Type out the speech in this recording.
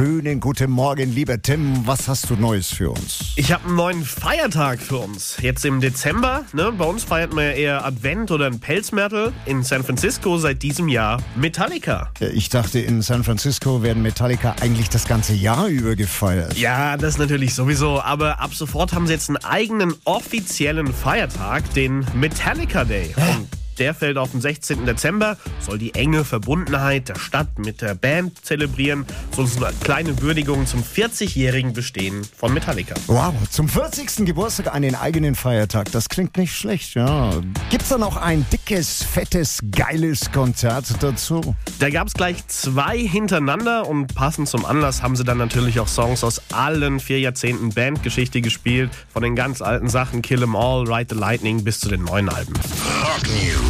Schönen guten Morgen, lieber Tim. Was hast du Neues für uns? Ich habe einen neuen Feiertag für uns. Jetzt im Dezember. Ne? Bei uns feiert man ja eher Advent oder ein Pelzmärtel. In San Francisco seit diesem Jahr Metallica. Ich dachte, in San Francisco werden Metallica eigentlich das ganze Jahr über gefeiert. Ja, das natürlich sowieso. Aber ab sofort haben sie jetzt einen eigenen offiziellen Feiertag, den Metallica Day. Und der fällt auf den 16. Dezember, soll die enge Verbundenheit der Stadt mit der Band zelebrieren, so eine kleine Würdigung zum 40-jährigen Bestehen von Metallica. Wow, zum 40. Geburtstag einen eigenen Feiertag. Das klingt nicht schlecht, ja. Gibt's da noch ein dickes, fettes, geiles Konzert dazu? Da gab es gleich zwei hintereinander und passend zum Anlass haben sie dann natürlich auch Songs aus allen vier Jahrzehnten Bandgeschichte gespielt. Von den ganz alten Sachen Kill 'em All, Ride the Lightning bis zu den neuen Alben. Rock News.